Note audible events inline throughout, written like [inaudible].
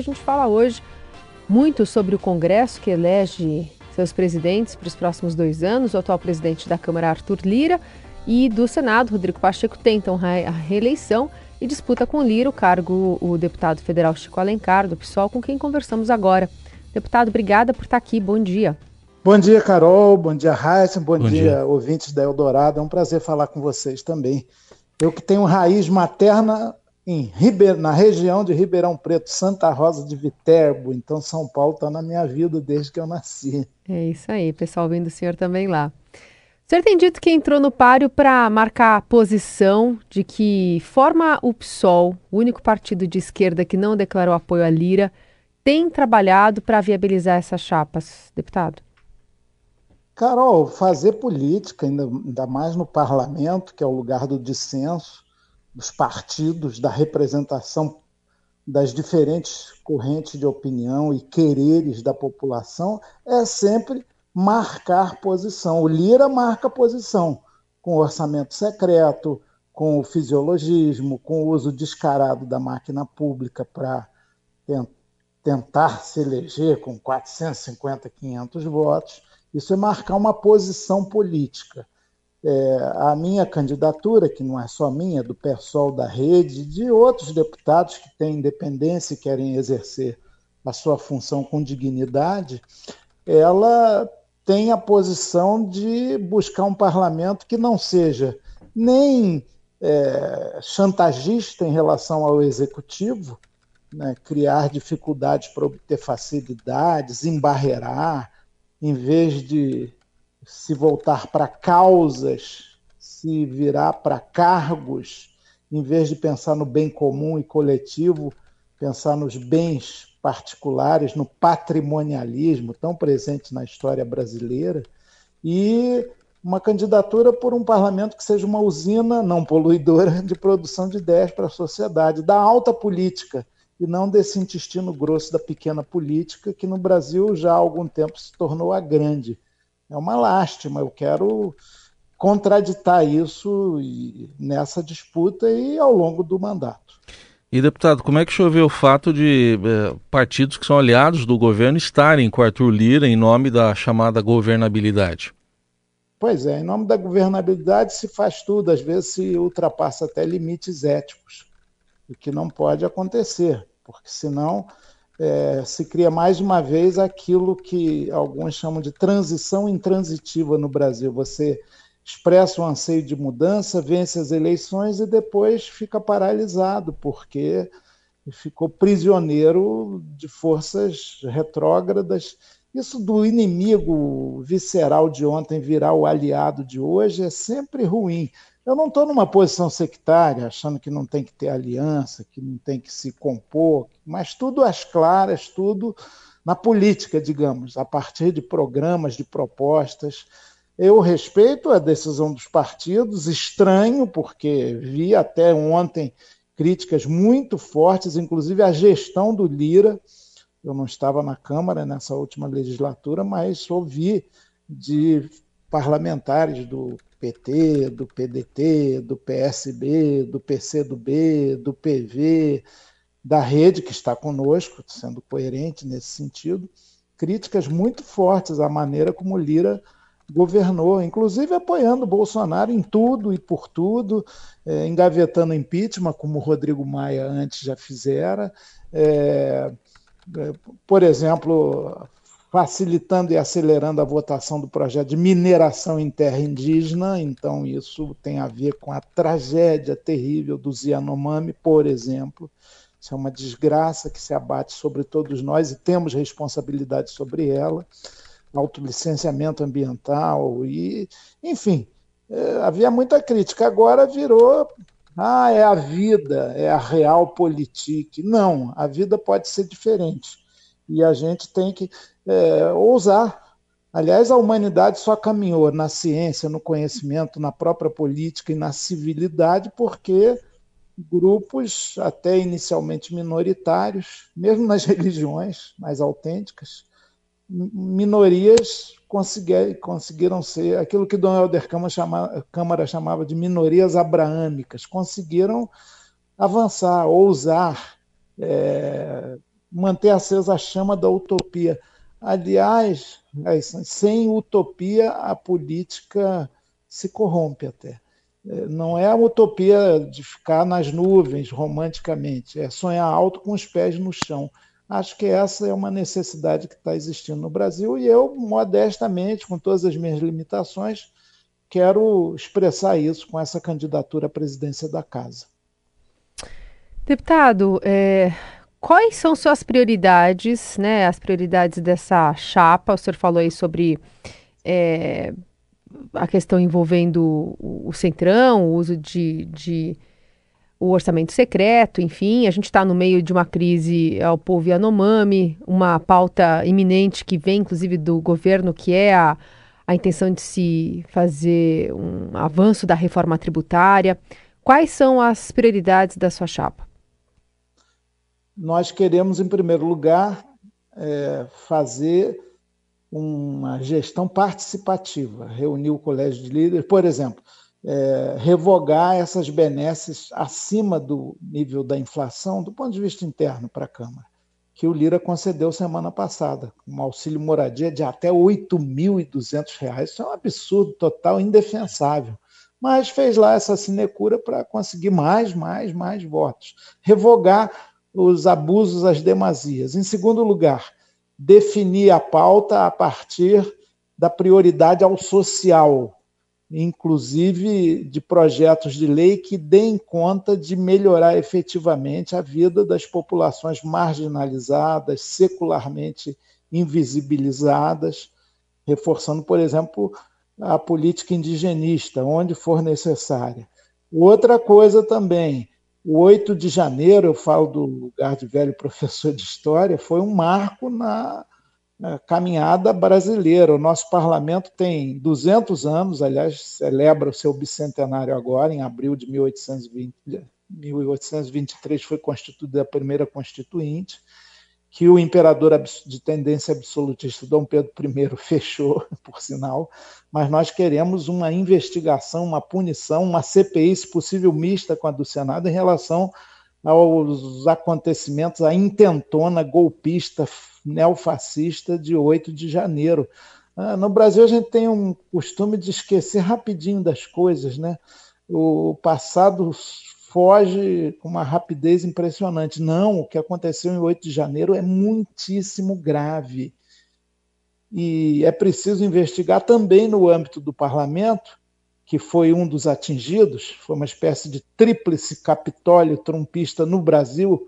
a gente fala hoje muito sobre o Congresso que elege seus presidentes para os próximos dois anos. O atual presidente da Câmara, Arthur Lira, e do Senado, Rodrigo Pacheco, tentam a reeleição e disputa com Lira o cargo o deputado federal Chico Alencar, do PSOL, com quem conversamos agora. Deputado, obrigada por estar aqui. Bom dia. Bom dia, Carol. Bom dia, Raíssa. Bom, Bom dia, dia, ouvintes da Eldorado. É um prazer falar com vocês também. Eu que tenho raiz materna em Ribe... na região de Ribeirão Preto, Santa Rosa de Viterbo. Então, São Paulo está na minha vida desde que eu nasci. É isso aí, pessoal vendo o senhor também lá. O senhor tem dito que entrou no páreo para marcar a posição de que forma o PSOL, o único partido de esquerda que não declarou apoio à Lira, tem trabalhado para viabilizar essas chapas, deputado? Carol, fazer política, ainda, ainda mais no parlamento, que é o lugar do dissenso, dos partidos, da representação das diferentes correntes de opinião e quereres da população, é sempre marcar posição. O Lira marca posição com orçamento secreto, com o fisiologismo, com o uso descarado da máquina pública para tentar se eleger com 450, 500 votos. Isso é marcar uma posição política. É, a minha candidatura, que não é só minha, é do PSOL da rede, de outros deputados que têm independência e querem exercer a sua função com dignidade, ela tem a posição de buscar um parlamento que não seja nem é, chantagista em relação ao executivo, né, criar dificuldades para obter facilidades, embarrear, em vez de se voltar para causas, se virar para cargos, em vez de pensar no bem comum e coletivo, pensar nos bens particulares, no patrimonialismo tão presente na história brasileira, e uma candidatura por um parlamento que seja uma usina não poluidora de produção de ideias para a sociedade, da alta política, e não desse intestino grosso da pequena política, que no Brasil já há algum tempo se tornou a grande. É uma lástima, eu quero contraditar isso nessa disputa e ao longo do mandato. E, deputado, como é que choveu o fato de eh, partidos que são aliados do governo estarem com Arthur Lira em nome da chamada governabilidade? Pois é, em nome da governabilidade se faz tudo, às vezes se ultrapassa até limites éticos, o que não pode acontecer porque senão é, se cria mais uma vez aquilo que alguns chamam de transição intransitiva no Brasil. Você expressa um anseio de mudança, vence as eleições e depois fica paralisado, porque ficou prisioneiro de forças retrógradas. Isso do inimigo visceral de ontem virar o aliado de hoje é sempre ruim. Eu não estou numa posição sectária, achando que não tem que ter aliança, que não tem que se compor, mas tudo às claras, tudo na política, digamos, a partir de programas, de propostas. Eu respeito a decisão dos partidos, estranho, porque vi até ontem críticas muito fortes, inclusive à gestão do Lira. Eu não estava na Câmara nessa última legislatura, mas ouvi de parlamentares do PT, do PDT, do PSB, do PCdoB, do PV, da rede que está conosco, sendo coerente nesse sentido, críticas muito fortes à maneira como Lira governou, inclusive apoiando Bolsonaro em tudo e por tudo, é, engavetando impeachment, como o Rodrigo Maia antes já fizera. É, é por exemplo, facilitando e acelerando a votação do projeto de mineração em terra indígena. Então, isso tem a ver com a tragédia terrível dos Yanomami, por exemplo. Isso é uma desgraça que se abate sobre todos nós e temos responsabilidade sobre ela. Autolicenciamento ambiental e, enfim, é, havia muita crítica. Agora virou ah, é a vida, é a real política. Não, a vida pode ser diferente. E a gente tem que é, ousar. Aliás, a humanidade só caminhou na ciência, no conhecimento, na própria política e na civilidade porque grupos, até inicialmente minoritários, mesmo nas [laughs] religiões mais autênticas, minorias conseguiram ser aquilo que Dom Helder Câmara, chama, Câmara chamava de minorias abraâmicas, conseguiram avançar, ousar, é, manter acesa a chama da utopia. Aliás, sem utopia a política se corrompe até. É, não é a utopia de ficar nas nuvens romanticamente, é sonhar alto com os pés no chão. Acho que essa é uma necessidade que está existindo no Brasil e eu, modestamente, com todas as minhas limitações, quero expressar isso com essa candidatura à presidência da Casa. Deputado, é, quais são suas prioridades, né? As prioridades dessa chapa? O senhor falou aí sobre é, a questão envolvendo o, Centrão, o uso de, de o orçamento secreto, enfim, a gente está no meio de uma crise ao povo Yanomami, uma pauta iminente que vem, inclusive, do governo, que é a, a intenção de se fazer um avanço da reforma tributária. Quais são as prioridades da sua chapa? Nós queremos, em primeiro lugar, é, fazer uma gestão participativa, reunir o colégio de líderes, por exemplo, é, revogar essas benesses acima do nível da inflação, do ponto de vista interno para a Câmara, que o Lira concedeu semana passada, um auxílio moradia de até R$ 8.200. Isso é um absurdo total, indefensável. Mas fez lá essa sinecura para conseguir mais, mais, mais votos. Revogar os abusos, as demasias. Em segundo lugar, definir a pauta a partir da prioridade ao social, inclusive de projetos de lei que deem conta de melhorar efetivamente a vida das populações marginalizadas, secularmente invisibilizadas, reforçando, por exemplo, a política indigenista, onde for necessária. Outra coisa também, o 8 de janeiro, eu falo do lugar de velho professor de história, foi um marco na, na caminhada brasileira. O nosso parlamento tem 200 anos, aliás, celebra o seu bicentenário agora, em abril de 1820, 1823 foi constituída a primeira constituinte que o imperador de tendência absolutista Dom Pedro I [laughs] fechou, por sinal, mas nós queremos uma investigação, uma punição, uma CPI, se possível mista com a do Senado, em relação aos acontecimentos, a intentona golpista neofascista de 8 de janeiro. Ah, no Brasil, a gente tem um costume de esquecer rapidinho das coisas, né? O passado foge com uma rapidez impressionante. Não, o que aconteceu em 8 de janeiro é muitíssimo grave. E é preciso investigar também no âmbito do parlamento, que foi um dos atingidos, foi uma espécie de tríplice capitólio trumpista no Brasil,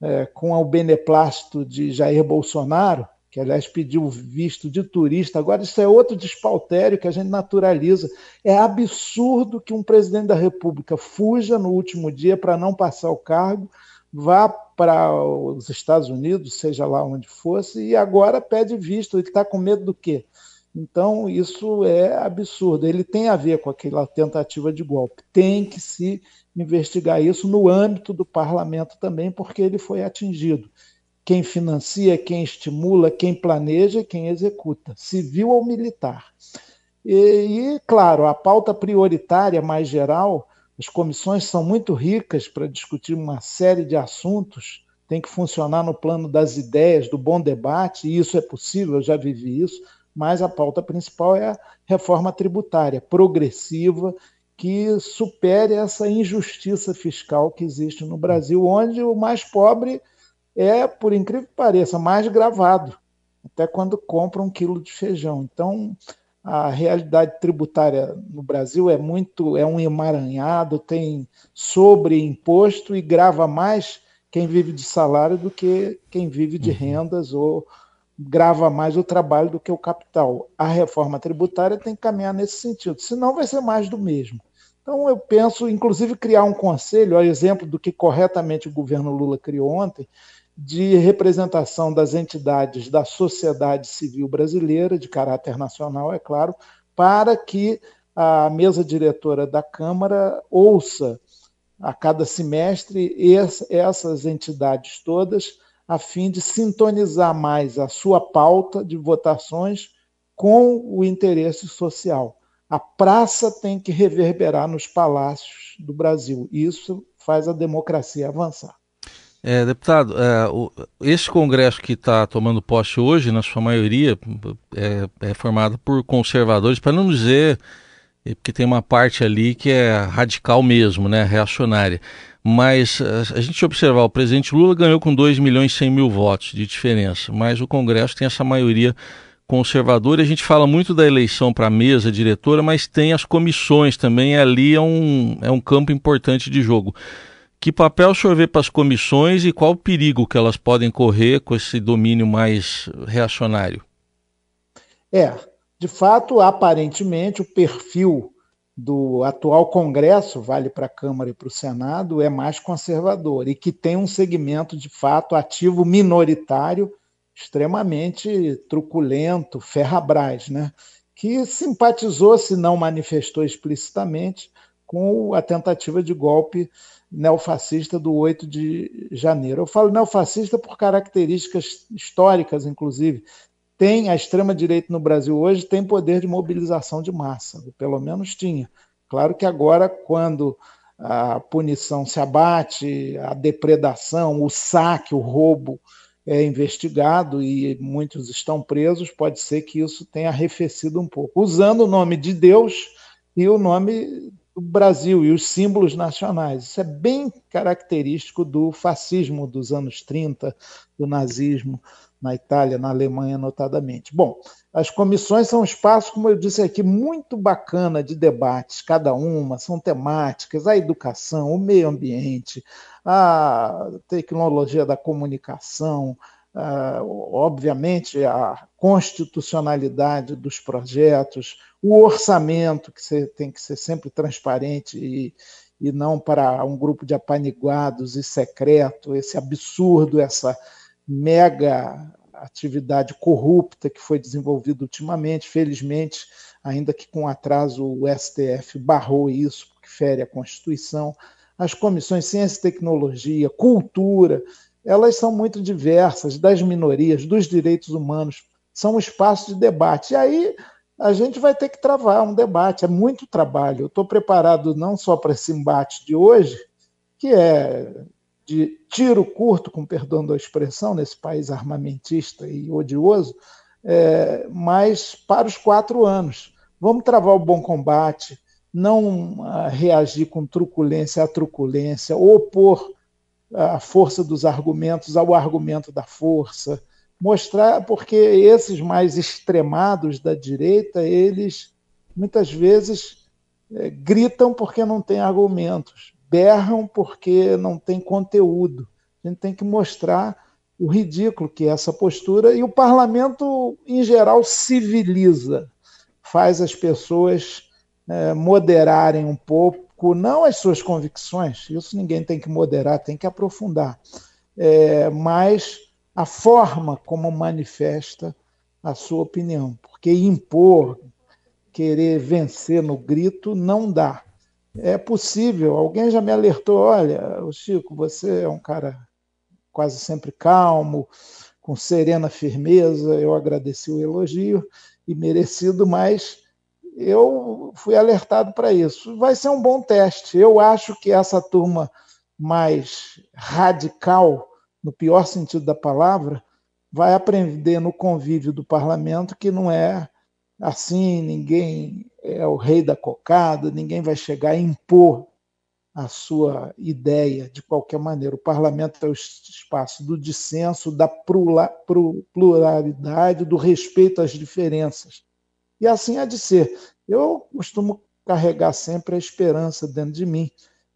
é, com o beneplácito de Jair Bolsonaro, que aliás pediu visto de turista. Agora, isso é outro despautério que a gente naturaliza. É absurdo que um presidente da República fuja no último dia para não passar o cargo, vá para os Estados Unidos, seja lá onde fosse, e agora pede visto. Ele está com medo do quê? Então, isso é absurdo. Ele tem a ver com aquela tentativa de golpe. Tem que se investigar isso no âmbito do parlamento também, porque ele foi atingido quem financia, quem estimula, quem planeja, quem executa, civil ou militar. E, e, claro, a pauta prioritária mais geral, as comissões são muito ricas para discutir uma série de assuntos, tem que funcionar no plano das ideias, do bom debate, e isso é possível, eu já vivi isso, mas a pauta principal é a reforma tributária progressiva que supere essa injustiça fiscal que existe no Brasil, onde o mais pobre é, por incrível que pareça, mais gravado, até quando compra um quilo de feijão. Então, a realidade tributária no Brasil é muito, é um emaranhado, tem sobreimposto e grava mais quem vive de salário do que quem vive de uhum. rendas ou grava mais o trabalho do que o capital. A reforma tributária tem que caminhar nesse sentido, senão vai ser mais do mesmo. Então, eu penso, inclusive, criar um conselho, a exemplo do que corretamente o governo Lula criou ontem, de representação das entidades da sociedade civil brasileira, de caráter nacional, é claro, para que a mesa diretora da Câmara ouça a cada semestre essas entidades todas, a fim de sintonizar mais a sua pauta de votações com o interesse social. A praça tem que reverberar nos palácios do Brasil. Isso faz a democracia avançar. É, deputado, é, o, esse Congresso que está tomando posse hoje, na sua maioria, é, é formado por conservadores, para não dizer, é, porque tem uma parte ali que é radical mesmo, né, reacionária. Mas a, a gente observar, o presidente Lula ganhou com 2 milhões e 100 mil votos de diferença, mas o Congresso tem essa maioria conservadora. A gente fala muito da eleição para a mesa diretora, mas tem as comissões também, ali é um, é um campo importante de jogo. Que papel vê para as comissões e qual o perigo que elas podem correr com esse domínio mais reacionário? É, de fato, aparentemente, o perfil do atual Congresso, vale para a Câmara e para o Senado, é mais conservador e que tem um segmento, de fato, ativo minoritário extremamente truculento, ferrabras, né? que simpatizou, se não manifestou explicitamente, com a tentativa de golpe neofascista do 8 de janeiro. Eu falo neofascista por características históricas, inclusive. Tem a extrema-direita no Brasil hoje tem poder de mobilização de massa, pelo menos tinha. Claro que agora, quando a punição se abate, a depredação, o saque, o roubo é investigado e muitos estão presos, pode ser que isso tenha arrefecido um pouco, usando o nome de Deus e o nome do Brasil e os símbolos nacionais. Isso é bem característico do fascismo dos anos 30, do nazismo na Itália, na Alemanha, notadamente. Bom, as comissões são um espaço, como eu disse aqui, muito bacana de debates, cada uma, são temáticas, a educação, o meio ambiente, a tecnologia da comunicação, obviamente, a constitucionalidade dos projetos, o orçamento, que tem que ser sempre transparente e, e não para um grupo de apaniguados e secreto, esse absurdo, essa mega atividade corrupta que foi desenvolvida ultimamente. Felizmente, ainda que com atraso, o STF barrou isso, porque fere a Constituição. As comissões Ciência e Tecnologia, Cultura, elas são muito diversas, das minorias, dos direitos humanos, são um espaço de debate. E aí a gente vai ter que travar um debate, é muito trabalho. Eu estou preparado não só para esse embate de hoje, que é de tiro curto, com perdão da expressão, nesse país armamentista e odioso, é, mas para os quatro anos. Vamos travar o bom combate, não uh, reagir com truculência à truculência, opor a força dos argumentos ao argumento da força, mostrar porque esses mais extremados da direita, eles muitas vezes é, gritam porque não têm argumentos, berram porque não tem conteúdo. A gente tem que mostrar o ridículo que é essa postura e o parlamento em geral civiliza, faz as pessoas é, moderarem um pouco não as suas convicções, isso ninguém tem que moderar, tem que aprofundar, é, mas a forma como manifesta a sua opinião, porque impor, querer vencer no grito, não dá. É possível, alguém já me alertou: olha, Chico, você é um cara quase sempre calmo, com serena firmeza. Eu agradeci o elogio e merecido, mas eu fui alertado para isso. Vai ser um bom teste. Eu acho que essa turma mais radical, no pior sentido da palavra, vai aprender no convívio do parlamento que não é assim, ninguém é o rei da cocada, ninguém vai chegar a impor a sua ideia de qualquer maneira. O parlamento é o espaço do dissenso, da pluralidade, do respeito às diferenças. E assim há de ser. Eu costumo carregar sempre a esperança dentro de mim.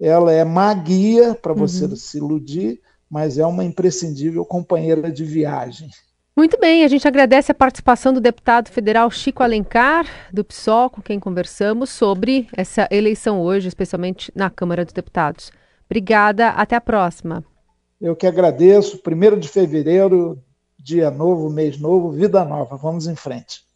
Ela é magia para você uhum. se iludir, mas é uma imprescindível companheira de viagem. Muito bem, a gente agradece a participação do deputado federal Chico Alencar, do PSOL, com quem conversamos sobre essa eleição hoje, especialmente na Câmara dos Deputados. Obrigada, até a próxima. Eu que agradeço. Primeiro de fevereiro, dia novo, mês novo, vida nova. Vamos em frente.